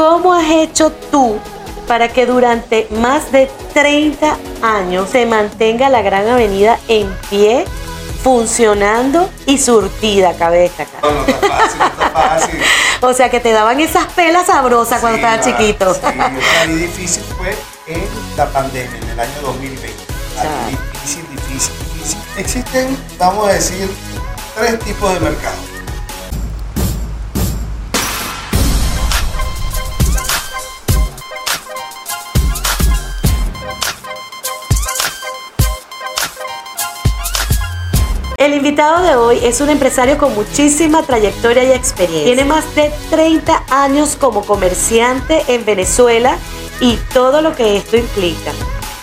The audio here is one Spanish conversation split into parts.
¿Cómo has hecho tú para que durante más de 30 años se mantenga la Gran Avenida en pie, funcionando y surtida, cabe destacar? No, no está fácil, no está fácil. O sea que te daban esas pelas sabrosas cuando estabas chiquito. Sí, para mí difícil fue en la pandemia, en el año 2020. Claro. Algo difícil, difícil, difícil. Existen, vamos a decir, tres tipos de mercado. Invitado de hoy es un empresario con muchísima trayectoria y experiencia. Tiene más de 30 años como comerciante en Venezuela y todo lo que esto implica.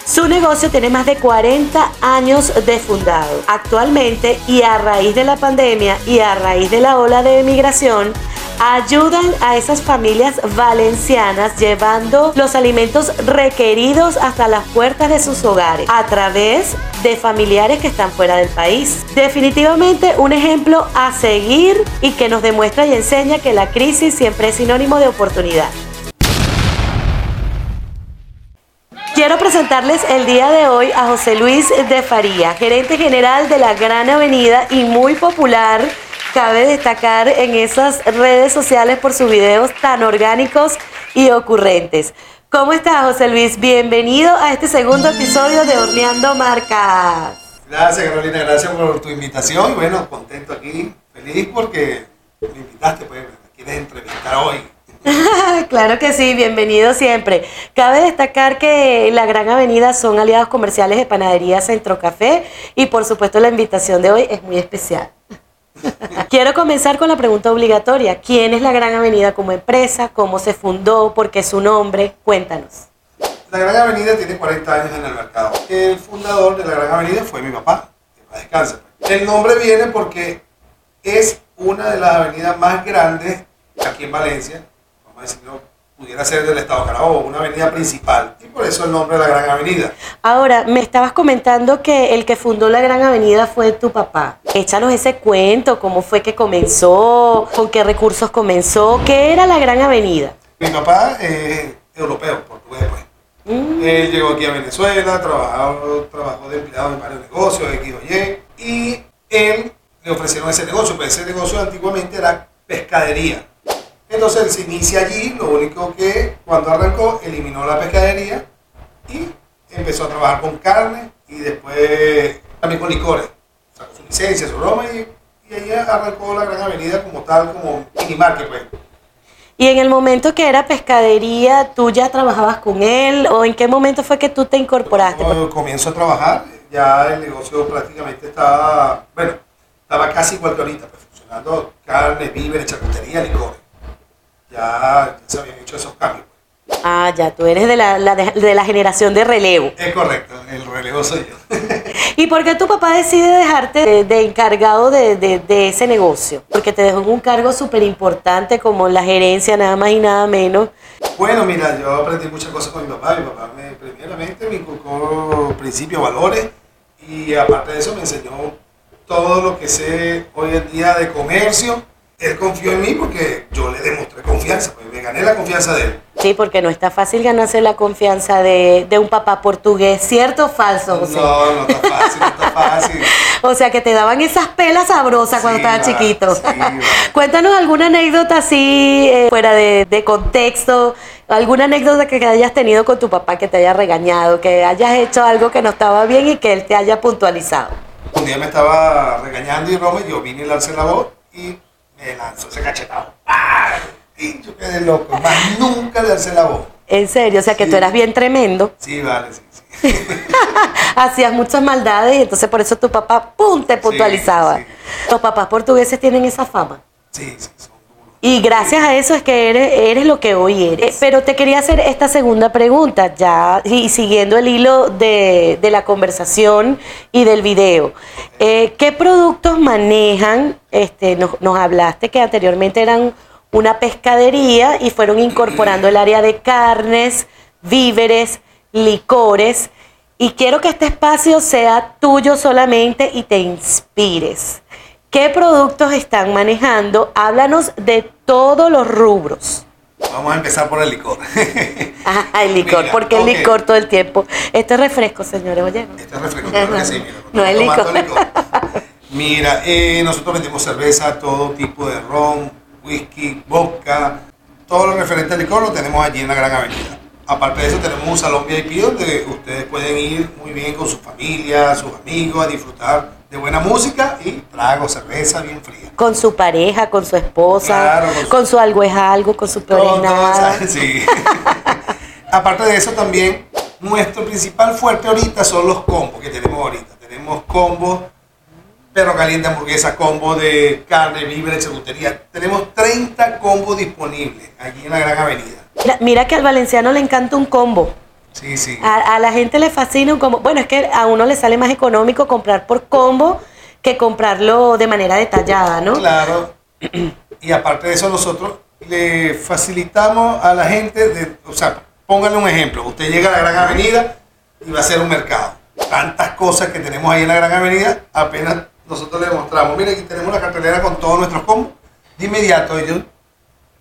Su negocio tiene más de 40 años de fundado. Actualmente, y a raíz de la pandemia y a raíz de la ola de emigración, ayudan a esas familias valencianas llevando los alimentos requeridos hasta las puertas de sus hogares a través de familiares que están fuera del país. Definitivamente un ejemplo a seguir y que nos demuestra y enseña que la crisis siempre es sinónimo de oportunidad. Quiero presentarles el día de hoy a José Luis de Faría, gerente general de la Gran Avenida y muy popular, cabe destacar en esas redes sociales por sus videos tan orgánicos y ocurrentes. ¿Cómo estás, José Luis? Bienvenido a este segundo episodio de Horneando Marcas. Gracias, Carolina, gracias por tu invitación. Y bueno, contento aquí, feliz porque me invitaste, pues, me quieres entrevistar hoy. claro que sí, bienvenido siempre. Cabe destacar que la Gran Avenida son aliados comerciales de Panadería Centro Café y por supuesto la invitación de hoy es muy especial. Quiero comenzar con la pregunta obligatoria. ¿Quién es la Gran Avenida como empresa? ¿Cómo se fundó? ¿Por qué su nombre? Cuéntanos. La Gran Avenida tiene 40 años en el mercado. El fundador de la Gran Avenida fue mi papá, que paz descanse. pues. El nombre viene porque es una de las avenidas más grandes aquí en Valencia, vamos a decirlo, pudiera ser del estado Carabobo, una avenida principal, y por eso el nombre de la Gran Avenida. Ahora, me estabas comentando que el que fundó la Gran Avenida fue tu papá. Échanos ese cuento, cómo fue que comenzó, con qué recursos comenzó, qué era la Gran Avenida. Mi papá es europeo, portugués, pues. Mm, Él llegó aquí a Venezuela, trabajó, trabajó de empleado en varios negocios, X o Y, y él le ofrecieron ese negocio, pues ese negocio antiguamente era pescadería. Entonces él se inicia allí, lo único que cuando arrancó eliminó la pescadería y empezó a trabajar con carne y después también con licores. Sacó su licencia, su broma y, y ahí arrancó la Gran Avenida como tal, como mini market, pues. Y en el momento que era pescadería, ¿tú ya trabajabas con él o en qué momento fue que tú te incorporaste? Cuando comienzo a trabajar, ya el negocio prácticamente estaba, bueno, estaba casi igual que ahorita, pues, funcionando carne, víveres, charcutería, licores. Ya, se habían hecho esos cambios. Ah, ya, tú eres de la, la de, de la generación de relevo. Es correcto, el relevo soy yo. ¿Y por qué tu papá decide dejarte de, de encargado de, de- de ese negocio? Porque te dejó en un cargo súper importante como la gerencia, nada más y nada menos. bueno, mira, yo aprendí muchas cosas con mi papá. Mi papá me, primeramente me inculcó principios, valores y aparte de eso me enseñó todo lo que sé hoy en día de comercio. Él confió en mí porque yo le demostré confianza, pues me gané la confianza de él. Sí, porque no está fácil ganarse la confianza de, de un papá portugués, ¿cierto o falso, José? No, no está fácil, no está fácil. O sea, que te daban esas pelas sabrosas cuando estabas chiquito. sí. Cuéntanos alguna anécdota así, eh, fuera de, de contexto, alguna anécdota que hayas tenido con tu papá que te haya regañado, que hayas hecho algo que no estaba bien y que él te haya puntualizado. Un día me estaba regañando y Roma, yo vine y le alcé la voz y me lanzó ese cachetado. ¡Ah! Y yo quedé loco, más nunca le alcé la voz. En serio, o sea, que Sí. tú eras bien tremendo, Sí, vale, sí, sí. hacías muchas maldades y entonces por eso tu papá, ¡pum!, te puntualizaba. sí. Los papás portugueses tienen esa fama. Sí, sí, son. Y gracias a eso es que eres, eres lo que hoy eres. Eh, Pero te quería hacer esta segunda pregunta, ya y siguiendo el hilo de, de la conversación y del video. Eh, ¿Qué productos manejan? Este, nos, nos hablaste que anteriormente eran una pescadería y fueron incorporando el área de carnes, víveres, licores. Y quiero que este espacio sea tuyo solamente y te inspires. ¿Qué productos están manejando? Háblanos de todos los rubros. Vamos a empezar por el licor. Ah, el licor, Mira, porque el ok. licor todo el tiempo. Esto es refresco, señores, oye. Este es refresco, claro que sí, mira, No es tomando licor. Mira, eh, nosotros vendemos cerveza, todo tipo de ron, whisky, vodka, todo lo referente al licor lo tenemos allí en la Gran Avenida. Aparte de eso, tenemos un salón VIP donde ustedes pueden ir muy bien con su familia, sus amigos, a disfrutar de buena música y trago, cerveza bien fría. Con su pareja, con su esposa, Claro, con con su- algo es algo, con su peor todo, sí. Aparte de eso también, nuestro principal fuerte ahorita son los combos que tenemos ahorita. Tenemos combos perro caliente, hamburguesa, combo de carne, víveres, charcutería. Tenemos 30 combos disponibles aquí en la Gran Avenida. Mira que al valenciano le encanta un combo. Sí, sí. A, a la gente le fascina un combo. Bueno, es que a uno le sale más económico comprar por combo que comprarlo de manera detallada, ¿no? Claro. Y aparte de eso, nosotros le facilitamos a la gente, de, o sea, pónganle un ejemplo. Usted llega a la Gran Avenida y va a hacer un mercado. Tantas cosas que tenemos ahí en la Gran Avenida, apenas nosotros le mostramos. Mire, aquí tenemos la cartelera con todos nuestros combos. De inmediato ellos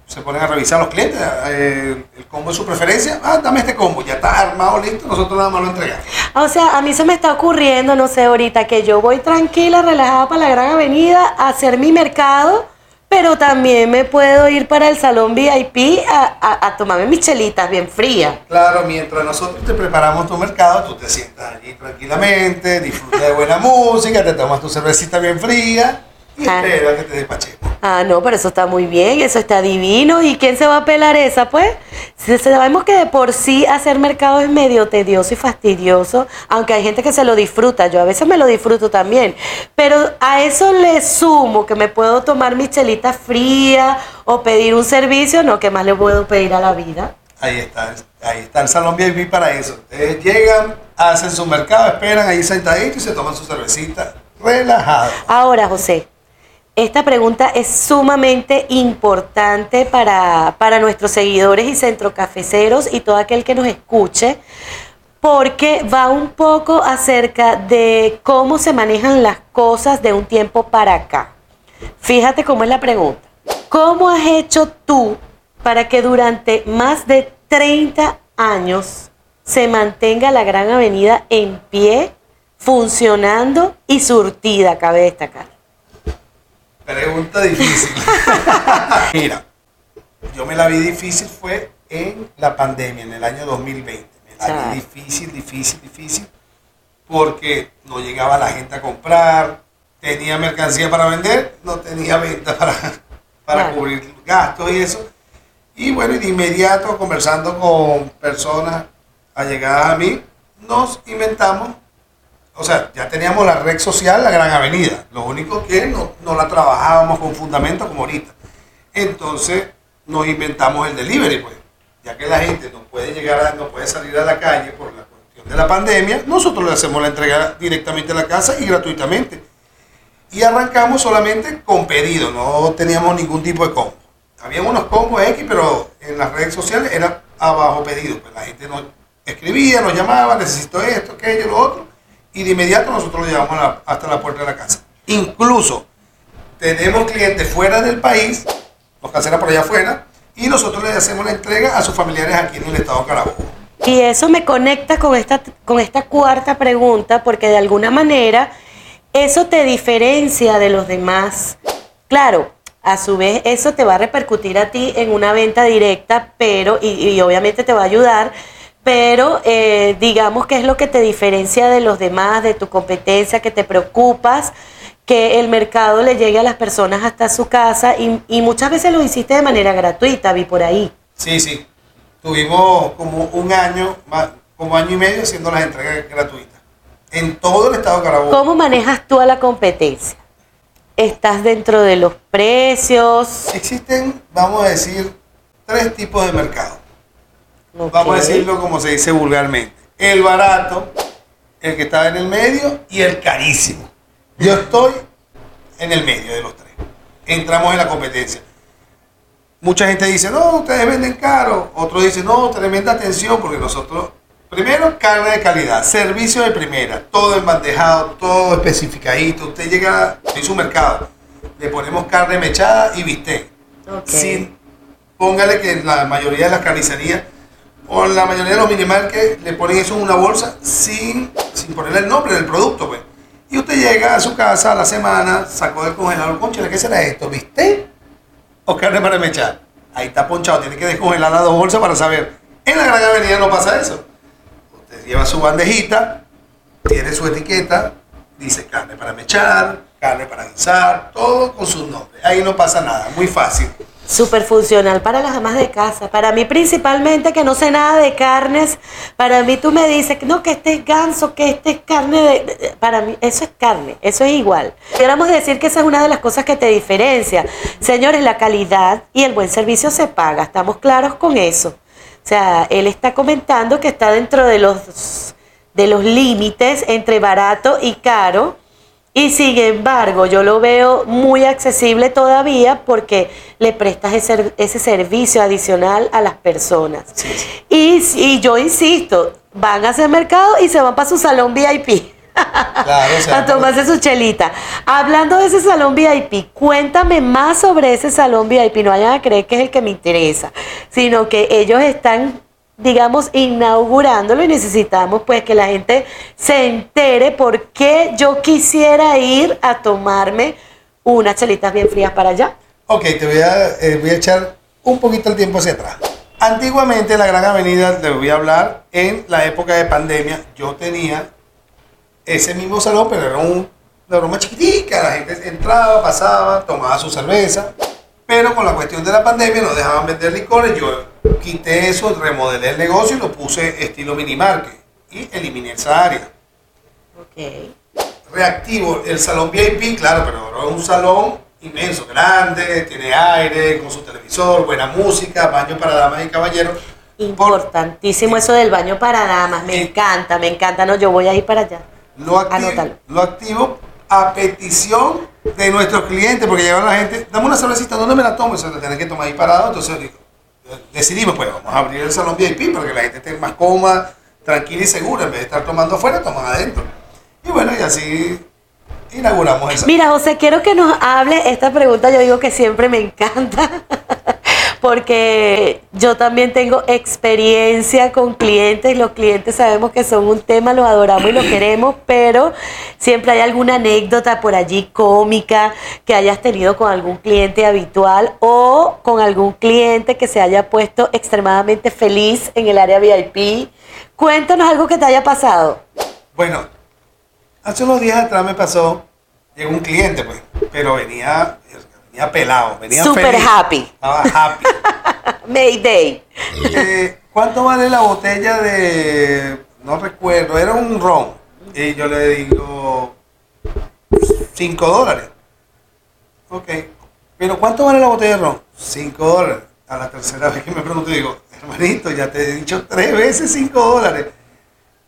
se ponen a revisar los clientes, eh, el combo de su preferencia. Ah, dame este combo, ya está armado, listo, nosotros nada más lo entregamos. O sea, a mí se me está ocurriendo, no sé, ahorita que yo voy tranquila, relajada para la Gran Avenida a hacer mi mercado, pero también me puedo ir para el salón VIP a, a- a tomarme mis chelitas bien frías. Claro, mientras nosotros te preparamos tu mercado, tú te sientas allí tranquilamente, disfrutas de buena música, te tomas tu cervecita bien fría y Ah. esperas que te despachemos. Ah, no, pero eso está muy bien, eso está divino. ¿Y quién se va a pelar esa, pues? Si sabemos que de por sí hacer mercado es medio tedioso y fastidioso, aunque hay gente que se lo disfruta, yo a veces me lo disfruto también. Pero a eso le sumo que me puedo tomar mi chelita fría o pedir un servicio, no, ¿qué más le puedo pedir a la vida? Ahí está, ahí está el salón VIP para eso. Ustedes llegan, hacen su mercado, esperan ahí sentaditos y se toman su cervecita relajado. Ahora, José, esta pregunta es sumamente importante para, para nuestros seguidores y centrocafeceros y todo aquel que nos escuche, porque va un poco acerca de cómo se manejan las cosas de un tiempo para acá. Fíjate cómo es la pregunta. ¿Cómo has hecho tú para que durante más de 30 años se mantenga la Gran Avenida en pie, funcionando y surtida, cabe destacar? Pregunta difícil. Mira, yo me la vi difícil fue en la pandemia, en el año 2020. Me la vi difícil, difícil, difícil, porque no llegaba la gente a comprar, tenía mercancía para vender, no tenía venta para, para Claro. cubrir gastos y eso. Y bueno, de inmediato conversando con personas allegadas a mí, nos inventamos o sea, ya teníamos la red social, la Gran Avenida. Lo único que no, la trabajábamos con fundamento como ahorita. Entonces nos inventamos el delivery, pues. Ya que la gente no puede llegar, no puede salir a la calle por la cuestión de la pandemia, nosotros le hacemos la entrega directamente a la casa y gratuitamente. Y arrancamos solamente con pedido, no teníamos ningún tipo de combo. Había unos combos X, pero en las redes sociales era abajo pedido. Pues la gente nos escribía, nos llamaba, necesito esto, aquello, lo otro. Y de inmediato nosotros lo llevamos hasta la puerta de la casa. Incluso tenemos clientes fuera del país, nos cancelan por allá afuera, y nosotros les hacemos la entrega a sus familiares aquí en el estado de Carabobo. Y eso me conecta con esta, con esta cuarta pregunta, porque de alguna manera eso te diferencia de los demás. Claro, a su vez eso te va a repercutir a ti en una venta directa, pero, y, y obviamente te va a ayudar, pero eh, digamos que es lo que te diferencia de los demás, de tu competencia, que te preocupas que el mercado le llegue a las personas hasta su casa y, y muchas veces lo hiciste de manera gratuita, vi por ahí. Sí, sí. Tuvimos como un año, como año y medio haciendo las entregas gratuitas. En todo el estado de Carabobo. ¿Cómo manejas tú a la competencia? ¿Estás dentro de los precios? Existen, vamos a decir, tres tipos de mercado. Vamos a decirlo como se dice vulgarmente. El barato, el que está en el medio y el carísimo. Yo estoy en el medio de los tres. Entramos en la competencia. Mucha gente dice, no, ustedes venden caro. Otros dicen, no, tremenda atención porque nosotros, primero, carne de calidad, servicio de primera, todo embandejado, todo especificadito. Usted llega a su mercado, le ponemos carne mechada y bistec. Sin póngale que la mayoría de las carnicerías o la mayoría de los que le ponen eso en una bolsa sin, sin ponerle el nombre del producto, pues. Y usted llega a su casa a la semana, sacó del congelador, conchale, ¿qué será esto? ¿Viste? ¿O carne para mechar? Ahí está ponchado, tiene que descongelar las dos bolsas para saber. En la Gran Avenida no pasa eso. Usted lleva su bandejita, tiene su etiqueta, dice carne para mechar, carne para guisar, todo con su nombre. Ahí no pasa nada, muy fácil. Súper funcional para las amas de casa. Para mí principalmente que no sé nada de carnes. Para mí tú me dices, no, que este es ganso, que este es carne de... Para mí eso es carne, eso es igual. Queremos decir que esa es una de las cosas que te diferencia. Señores, la calidad y el buen servicio se paga. Estamos claros con eso. O sea, él está comentando que está dentro de los, de los límites entre barato y caro y sin embargo, yo lo veo muy accesible todavía porque le prestas ese, ese servicio adicional a las personas. Y, yo insisto, van a hacer mercado y se van para su salón VIP. Claro, a tomarse su chelita. Hablando de ese salón VIP, cuéntame más sobre ese salón VIP. No vayan a creer que es el que me interesa, sino que ellos están digamos, inaugurándolo y necesitamos pues que la gente se entere por qué yo quisiera ir a tomarme unas chelitas bien frías para allá. Ok, te voy a, eh, voy a echar un poquito el tiempo hacia atrás. Antiguamente la Gran Avenida, te voy a hablar, en la época de pandemia, yo tenía ese mismo salón, pero era un, una broma chiquitica, la gente entraba, pasaba, tomaba su cerveza, pero con la cuestión de la pandemia no dejaban vender licores, yo quité eso, remodelé el negocio y lo puse estilo mini market y eliminé esa área. Ok. Reactivo el salón VIP, claro, pero es un salón inmenso, grande, tiene aire, con su televisor, buena música, baño para damas y caballeros. Importantísimo eso del baño para damas, me encanta, me encanta, no, yo voy a ir para allá. Lo activo, lo activo a petición de nuestros clientes, porque llegaron la gente, dame una cervecita, ¿dónde me la tomo? Se la tienen que tomar ahí parado, entonces decidimos, pues vamos a abrir el salón VIP para que la gente esté más cómoda, tranquila y segura. En vez de estar tomando afuera, toman adentro. Y bueno, y así inauguramos eso. Mira, José, quiero que nos hable esta pregunta, yo digo que siempre me encanta. porque yo también tengo experiencia con clientes, los clientes sabemos que son un tema, los adoramos y los queremos, pero siempre hay alguna anécdota por allí cómica que hayas tenido con algún cliente habitual o con algún cliente que se haya puesto extremadamente feliz en el área VIP. Cuéntanos algo que te haya pasado. Bueno, hace unos días atrás me pasó, llegó un cliente, pues, pero venía venía pelado, venía Super happy. Estaba happy. Mayday. Eh, ¿Cuánto vale la botella de.? No recuerdo, era un ron. Y yo le digo. 5 dólares. Ok. Pero ¿cuánto vale la botella de ron? 5 dólares. A la tercera vez que me pregunto, digo, hermanito, ya te he dicho tres veces 5 dólares.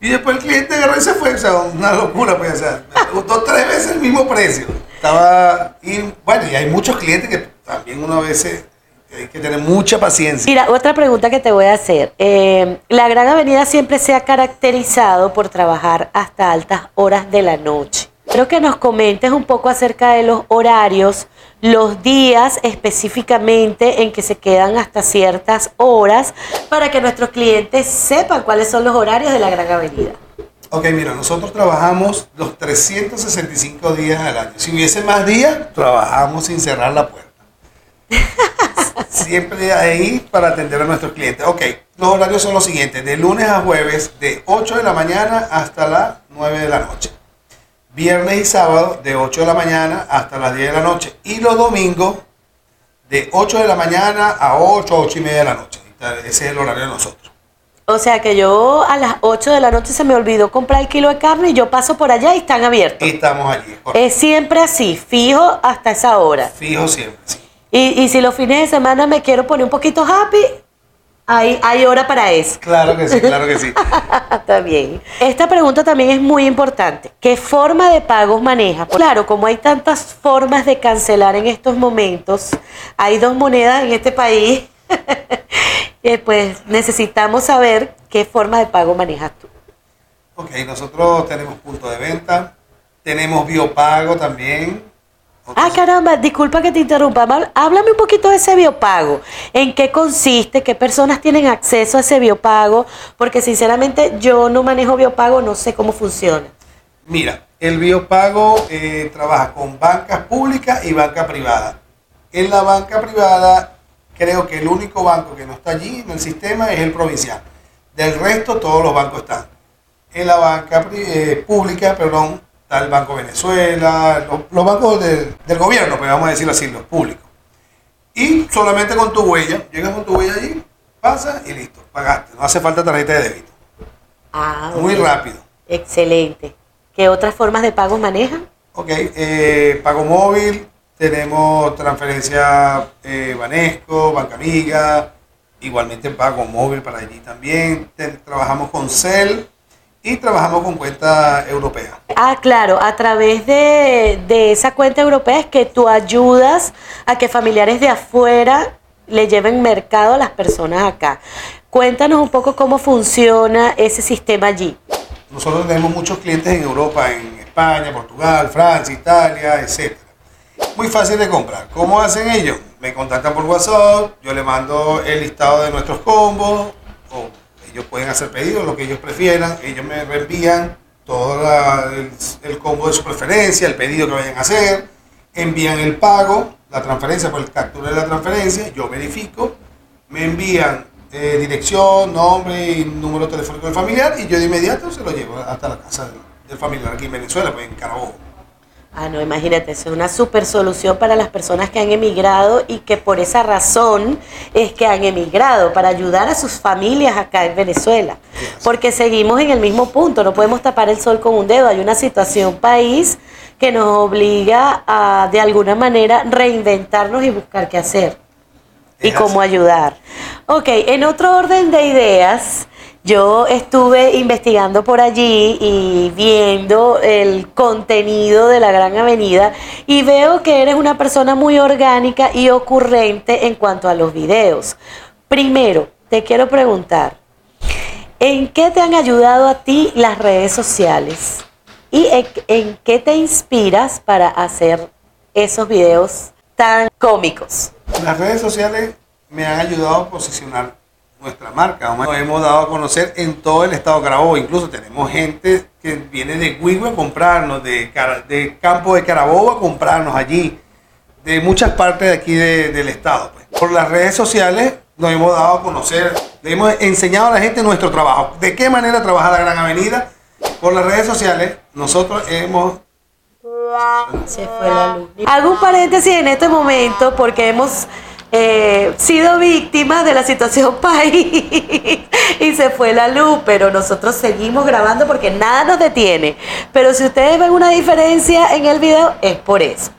Y después el cliente agarró y se fue. O sea, una locura, pues. O sea, me gustó tres veces el mismo precio. Estaba. Y bueno, y hay muchos clientes que también uno a veces hay que tener mucha paciencia. Mira, otra pregunta que te voy a hacer. Eh, la Gran Avenida siempre se ha caracterizado por trabajar hasta altas horas de la noche. Creo que nos comentes un poco acerca de los horarios, los días específicamente en que se quedan hasta ciertas horas para que nuestros clientes sepan cuáles son los horarios de la Gran Avenida. Ok, mira, nosotros trabajamos los 365 días al año. Si hubiese más días, trabajamos sin cerrar la puerta. Siempre ahí para atender a nuestros clientes. Ok, los horarios son los siguientes. De lunes a jueves, de 8 de la mañana hasta las 9 de la noche. Viernes y sábado, de 8 de la mañana hasta las 10 de la noche. Y los domingos, de 8 de la mañana a 8, 8 y media de la noche. Ese es el horario de nosotros. O sea que yo a las 8 de la noche se me olvidó comprar el kilo de carne y yo paso por allá y están abiertos. Y estamos allí. Es siempre así, fijo hasta esa hora. Fijo siempre, sí. Y, y si los fines de semana me quiero poner un poquito happy, hay, hay hora para eso. Claro que sí, claro que sí. Está bien. Esta pregunta también es muy importante. ¿Qué forma de pagos maneja? Claro, como hay tantas formas de cancelar en estos momentos, hay dos monedas en este país, eh, pues necesitamos saber qué forma de pago manejas tú. Ok, nosotros tenemos punto de venta, tenemos biopago también, Ah, caramba, disculpa que te interrumpa. Háblame un poquito de ese biopago. ¿En qué consiste? ¿Qué personas tienen acceso a ese biopago? Porque sinceramente yo no manejo biopago, no sé cómo funciona. Mira, el biopago eh, trabaja con bancas públicas y banca privada. En la banca privada, creo que el único banco que no está allí en el sistema es el provincial. Del resto, todos los bancos están. En la banca eh, pública, perdón, está el Banco Venezuela, los, los bancos del- del gobierno, pues vamos a decirlo así, los públicos. Y solamente con tu huella, llegas con tu huella allí, pasa y listo, pagaste. No hace falta tarjeta de débito. Ah, Muy rápido. Excelente. ¿Qué otras formas de pago manejan? Ok, eh, pago móvil, tenemos transferencia eh, Banesco, Banca Amiga, igualmente pago móvil para allí también. Te- trabajamos con Cel y trabajamos con cuenta europea. Ah, claro, a través de, de esa cuenta europea es que tú ayudas a que familiares de afuera le lleven mercado a las personas acá. Cuéntanos un poco cómo funciona ese sistema allí. Nosotros tenemos muchos clientes en Europa, en España, Portugal, Francia, Italia, etc. Muy fácil de comprar. ¿Cómo hacen ellos? Me contactan por WhatsApp, yo le mando el listado de nuestros combos, o ellos pueden hacer pedidos, lo que ellos prefieran, ellos me reenvían todo el, combo de su preferencia, el pedido que vayan a hacer, envían el pago, la transferencia, por el captura de la transferencia, yo verifico, me envían eh, dirección, nombre y número telefónico del familiar y yo de inmediato se lo llevo hasta la casa del, del familiar aquí en Venezuela, pues en Carabobo. Ah, no, imagínate, eso es una super solución para las personas que han emigrado y que por esa razón es que han emigrado, para ayudar a sus familias acá en Venezuela. Porque seguimos en el mismo punto, no podemos tapar el sol con un dedo. Hay una situación país que nos obliga a, de alguna manera, reinventarnos y buscar qué hacer y cómo ayudar. Ok, en otro orden de ideas, yo estuve investigando por allí y viendo el contenido de la Gran Avenida y veo que eres una persona muy orgánica y ocurrente en cuanto a los videos. Primero, te quiero preguntar, ¿en qué te han ayudado a ti las redes sociales? ¿Y en, qué te inspiras para hacer esos videos tan cómicos? Las redes sociales me han ayudado a posicionar nuestra marca. Nos hemos dado a conocer en todo el estado de Carabobo. Incluso tenemos gente que viene de Huigüe a comprarnos, de, de Campo de Carabobo a comprarnos allí, de muchas partes de aquí de- del estado. pues. Por las redes sociales nos hemos dado a conocer, le hemos enseñado a la gente nuestro trabajo. ¿De qué manera trabaja la Gran Avenida? Por las redes sociales nosotros hemos Se fue la luz. Hago paréntesis en este momento porque hemos eh, sido víctimas de la situación país y se fue la luz, pero nosotros seguimos grabando porque nada nos detiene. Pero si ustedes ven una diferencia en el video, es por eso.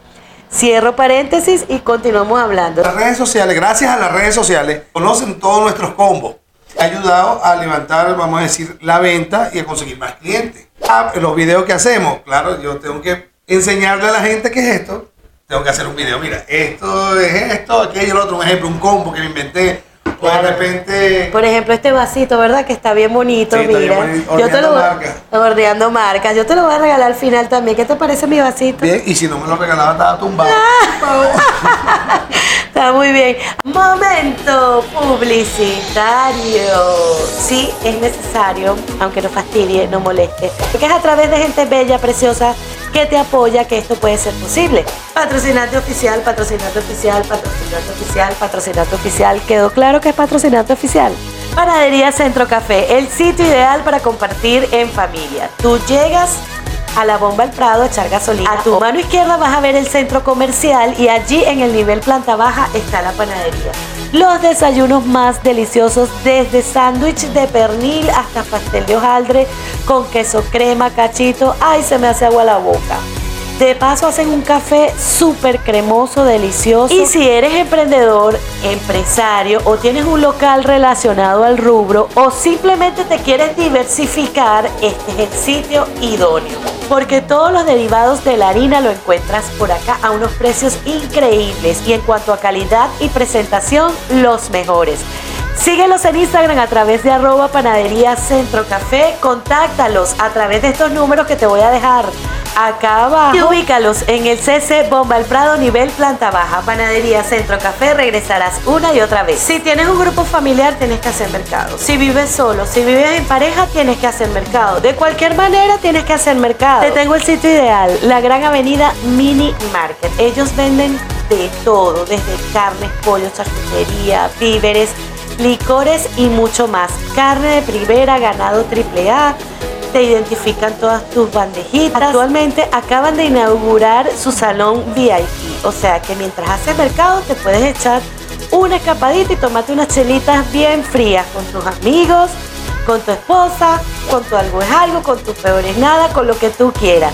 Cierro paréntesis y continuamos hablando. Las redes sociales, gracias a las redes sociales, conocen todos nuestros combos. Ha ayudado a levantar, vamos a decir, la venta y a conseguir más clientes. Ah, los videos que hacemos, claro, yo tengo que enseñarle a la gente qué es esto. Tengo que hacer un video, mira, esto es esto, aquello, lo otro, un ejemplo, un combo que me inventé. O de repente, Por ejemplo, este vasito, ¿verdad? Que está bien bonito, Sí, bien mira. bonito. Yo te lo marcas. Horneando marcas. Yo te lo voy a regalar al final también. ¿Qué te parece mi vasito? bien, y si no me lo regalaba, estaba tumbado. Está muy bien. Momento publicitario. Sí, es necesario, aunque no fastidie, no moleste. Porque es a través de gente bella, preciosa, que te apoya que esto puede ser posible. Patrocinante oficial, patrocinante oficial, patrocinante oficial, patrocinante oficial. ¿Quedó claro que es patrocinante oficial? Panadería Centro Café, el sitio ideal para compartir en familia. Tú llegas a la bomba El Prado a echar gasolina. A tu mano izquierda vas a ver el centro comercial y allí en el nivel planta baja está la panadería. Los desayunos más deliciosos desde sándwich de pernil hasta pastel de hojaldre con queso crema, cachito. Ay, se me hace agua la boca. De paso hacen un café súper cremoso, delicioso. Y si eres emprendedor, empresario o tienes un local relacionado al rubro o simplemente te quieres diversificar, este es el sitio idóneo. Porque todos los derivados de la harina lo encuentras por acá a unos precios increíbles y en cuanto a calidad y presentación, los mejores. Síguelos en Instagram a través de arroba panadería centro café. Contáctalos a través de estos números que te voy a dejar acá abajo. Y ubícalos en el CC Bomba El Prado, nivel planta baja. Panadería Centro Café, regresarás una y otra vez. Si tienes un grupo familiar, tienes que hacer mercado. Si vives solo, si vives en pareja, tienes que hacer mercado. De cualquier manera, tienes que hacer mercado. Te tengo el sitio ideal, la Gran Avenida Mini Market. Ellos venden de todo, desde carnes, pollo, charcutería, víveres, licores y mucho más. Carne de primera, ganado triple A te identifican todas tus bandejitas. Actualmente acaban de inaugurar su salón VIP, o sea que mientras haces mercado te puedes echar una escapadita y tomarte unas chelitas bien frías con tus amigos, con tu esposa, con tu algo es algo, con tus peores nada, con lo que tú quieras.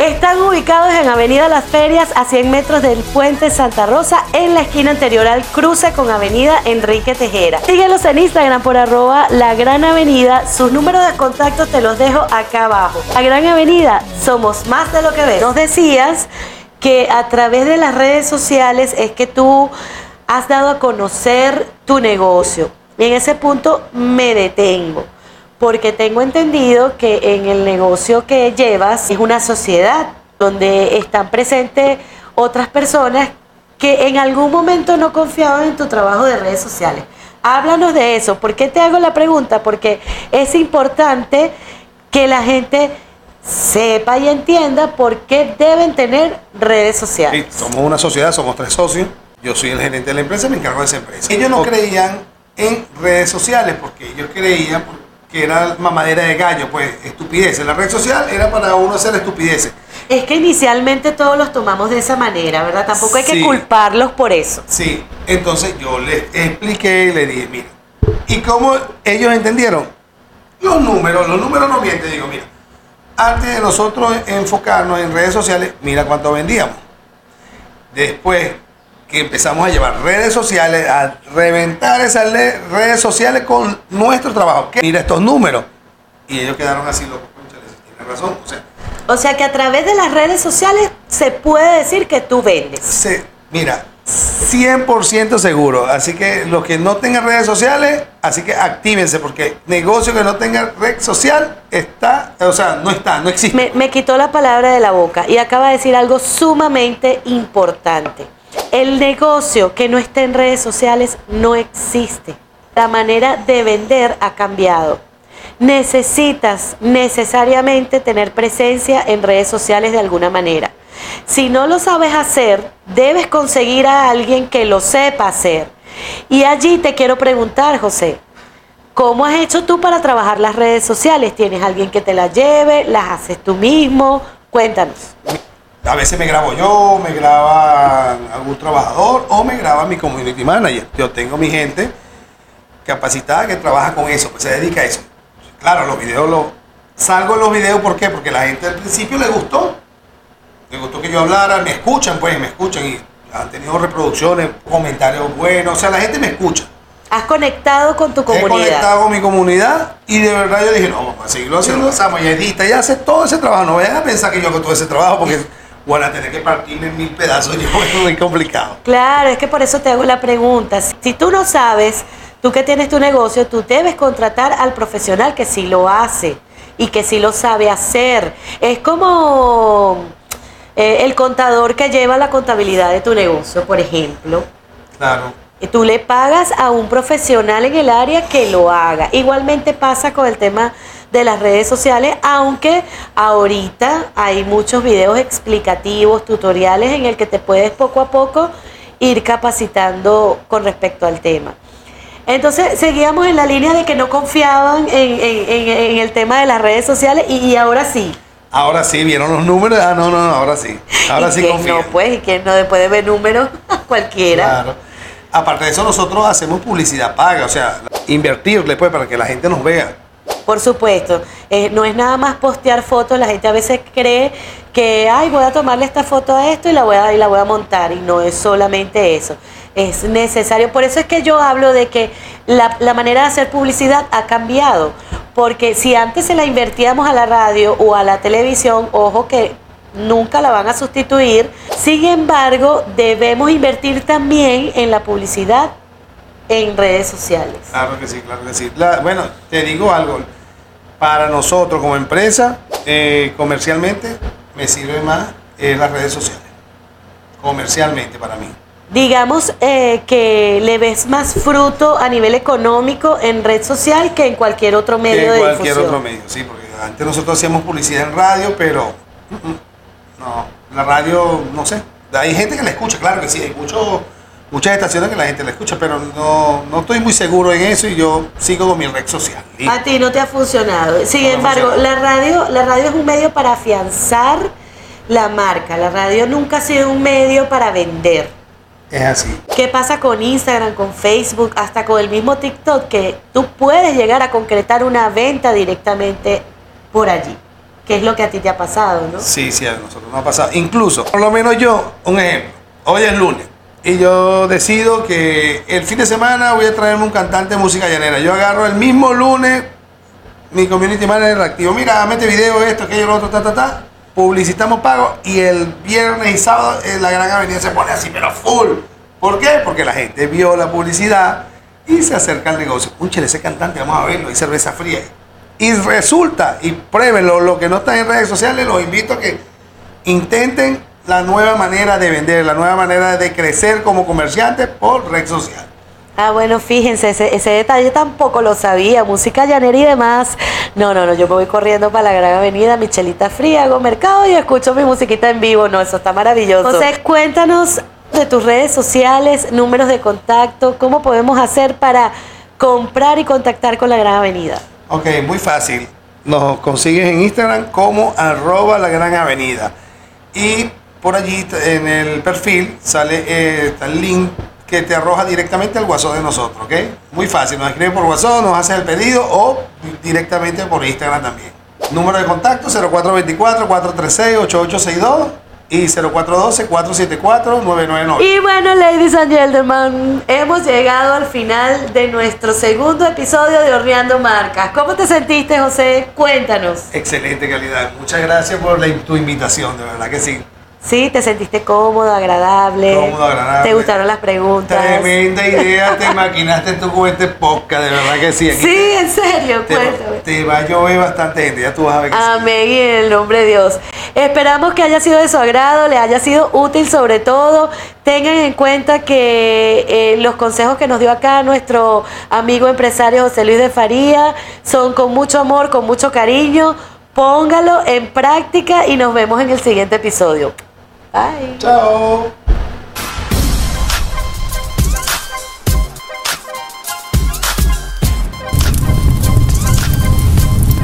Están ubicados en Avenida Las Ferias, a 100 metros del puente Santa Rosa, en la esquina anterior al cruce con Avenida Enrique Tejera. Síguelos en Instagram por arroba La Gran Avenida. Sus números de contacto te los dejo acá abajo. La Gran Avenida, somos más de lo que ves. Nos decías que a través de las redes sociales es que tú has dado a conocer tu negocio. Y en ese punto me detengo porque tengo entendido que en el negocio que llevas es una sociedad donde están presentes otras personas que en algún momento no confiaban en tu trabajo de redes sociales. Háblanos de eso. ¿Por qué te hago la pregunta? Porque es importante que la gente sepa y entienda por qué deben tener redes sociales. somos una sociedad, somos tres socios. Yo soy el gerente de la empresa, me encargo de esa empresa. Ellos no creían en redes sociales porque ellos creían, que era mamadera de gallo, pues estupideces. La red social era para uno hacer estupideces. Es que inicialmente todos los tomamos de esa manera, ¿verdad? Tampoco hay que culparlos por eso. Sí, entonces yo les expliqué y le dije, mira, ¿y cómo ellos entendieron? Los números, los números no mienten, digo, mira, antes de nosotros enfocarnos en redes sociales, mira cuánto vendíamos. Después, que empezamos a llevar redes sociales, a reventar esas redes sociales con nuestro trabajo. Mira estos números. Y ellos quedaron así locos. Tiene razón. O sea, o sea que a través de las redes sociales se puede decir que tú vendes. Se, mira, 100% seguro. Así que los que no tengan redes sociales, así que actívense, porque negocio que no tenga red social está, o sea, no está, no existe. Me, me quitó la palabra de la boca y acaba de decir algo sumamente importante. El negocio que no esté en redes sociales no existe. La manera de vender ha cambiado. Necesitas necesariamente tener presencia en redes sociales de alguna manera. Si no lo sabes hacer, debes conseguir a alguien que lo sepa hacer. Y allí te quiero preguntar, José, ¿cómo has hecho tú para trabajar las redes sociales? ¿Tienes alguien que te las lleve? ¿Las haces tú mismo? Cuéntanos. A veces me grabo yo, me graba algún trabajador o me graba mi community manager. Yo tengo mi gente capacitada que trabaja con eso, pues se dedica a eso. Claro, los videos los salgo en los videos ¿por qué? Porque la gente al principio le gustó. Le gustó que yo hablara, me escuchan, pues me escuchan y han tenido reproducciones, comentarios buenos, o sea, la gente me escucha. Has conectado con tu comunidad. He conectado con mi comunidad y de verdad yo dije, no, vamos a seguirlo haciendo. Pasamos y edita y hace todo ese trabajo. No vayan a pensar que yo hago todo ese trabajo porque bueno, a tener que partirme en mil pedazos yo es muy complicado. Claro, es que por eso te hago la pregunta. Si tú no sabes, tú que tienes tu negocio, tú debes contratar al profesional que sí lo hace y que sí lo sabe hacer. Es como eh, el contador que lleva la contabilidad de tu negocio, por ejemplo. Claro. Y tú le pagas a un profesional en el área que lo haga. Igualmente pasa con el tema de las redes sociales, aunque ahorita hay muchos videos explicativos, tutoriales en el que te puedes poco a poco ir capacitando con respecto al tema. Entonces seguíamos en la línea de que no confiaban en, el tema de las redes sociales y, ahora sí. Ahora sí, vieron los números. Ah, no, no, ahora sí. Ahora sí confían. No, pues, y quien no después de ver números, cualquiera. Claro. Aparte de eso, nosotros hacemos publicidad paga, o sea, invertirle pues para que la gente nos vea. Por supuesto, eh, no es nada más postear fotos, la gente a veces cree que, ay, voy a tomarle esta foto a esto y la voy a, y la voy a montar, y no es solamente eso, es necesario. Por eso es que yo hablo de que la, la manera de hacer publicidad ha cambiado, porque si antes se la invertíamos a la radio o a la televisión, ojo que nunca la van a sustituir, sin embargo, debemos invertir también en la publicidad en redes sociales. Claro que sí, claro que sí. bueno, te digo algo, para nosotros como empresa, eh, comercialmente, me sirve más es las redes sociales, comercialmente para mí. Digamos eh, que le ves más fruto a nivel económico en red social que en cualquier otro medio Que en de cualquier difusión. otro medio, sí, porque antes nosotros hacíamos publicidad en radio, pero mm, mm, no, la radio, no sé. Hay gente que la escucha, claro que sí, hay mucho, muchas estaciones que la gente la escucha, pero no, no estoy muy seguro en eso y yo sigo con mi red social. Y- A ti no te ha funcionado. Sin No embargo, la radio, la radio es un medio para afianzar la marca. La radio nunca ha sido un medio para vender. Es así. ¿Qué pasa con Instagram, con Facebook, hasta con el mismo TikTok? Que tú puedes llegar a concretar una venta directamente por allí. Que es lo que a ti te ha pasado, ¿no? Sí, sí, a nosotros nos ha pasado. Incluso, por lo menos yo, un ejemplo, hoy es lunes y yo decido que el fin de semana voy a traerme un cantante de música llanera. Yo agarro el mismo lunes, mi community manager activo, mira, mete video, esto, aquello, lo otro, ta, ta, ta. Publicitamos pago y el viernes y sábado eh, la gran avenida se pone así, pero full. ¿Por qué? Porque la gente vio la publicidad y se acerca al negocio. Un ese cantante, vamos a verlo, hay cerveza fría. Y resulta, y pruébenlo, lo que no están en redes sociales, los invito a que intenten la nueva manera de vender, la nueva manera de crecer como comerciante por red social. Ah, bueno, fíjense, ese, ese detalle tampoco lo sabía. Música llanera y demás. No, no, no, yo me voy corriendo para la gran avenida, Michelita Fría, hago mercado y escucho mi musiquita en vivo. No, eso está maravilloso. José, cuéntanos de tus redes sociales, números de contacto, cómo podemos hacer para comprar y contactar con la gran avenida. Ok, muy fácil. Nos consigues en Instagram como arroba la gran avenida. Y por allí en el perfil sale eh, está el link que te arroja directamente al WhatsApp de nosotros, ¿ok? Muy fácil, nos escribes por WhatsApp, nos haces el pedido o directamente por Instagram también. Número de contacto 0424-436-8862 y 0412-474-999. Y bueno, ladies and gentlemen, hemos llegado al final de nuestro segundo episodio de Horneando Marcas. ¿Cómo te sentiste, José? Cuéntanos. Excelente calidad. Muchas gracias por la- tu invitación, de verdad que sí. ¿Sí? ¿Te sentiste cómodo, agradable? Cómodo, agradable. ¿Te gustaron las preguntas? Tremenda idea te maquinaste tú con este podcast, de verdad que sí. Aquí Sí, en serio, te, cuéntame. te va a llover bastante gente, ya tú vas a ver que sí. Amén y en el nombre de Dios. Esperamos que haya sido de su agrado, le haya sido útil sobre todo. Tengan en cuenta que eh, los consejos que nos dio acá nuestro amigo empresario José Luis de Faría son con mucho amor, con mucho cariño. Póngalo en práctica y nos vemos en el siguiente episodio. Bye. Chao.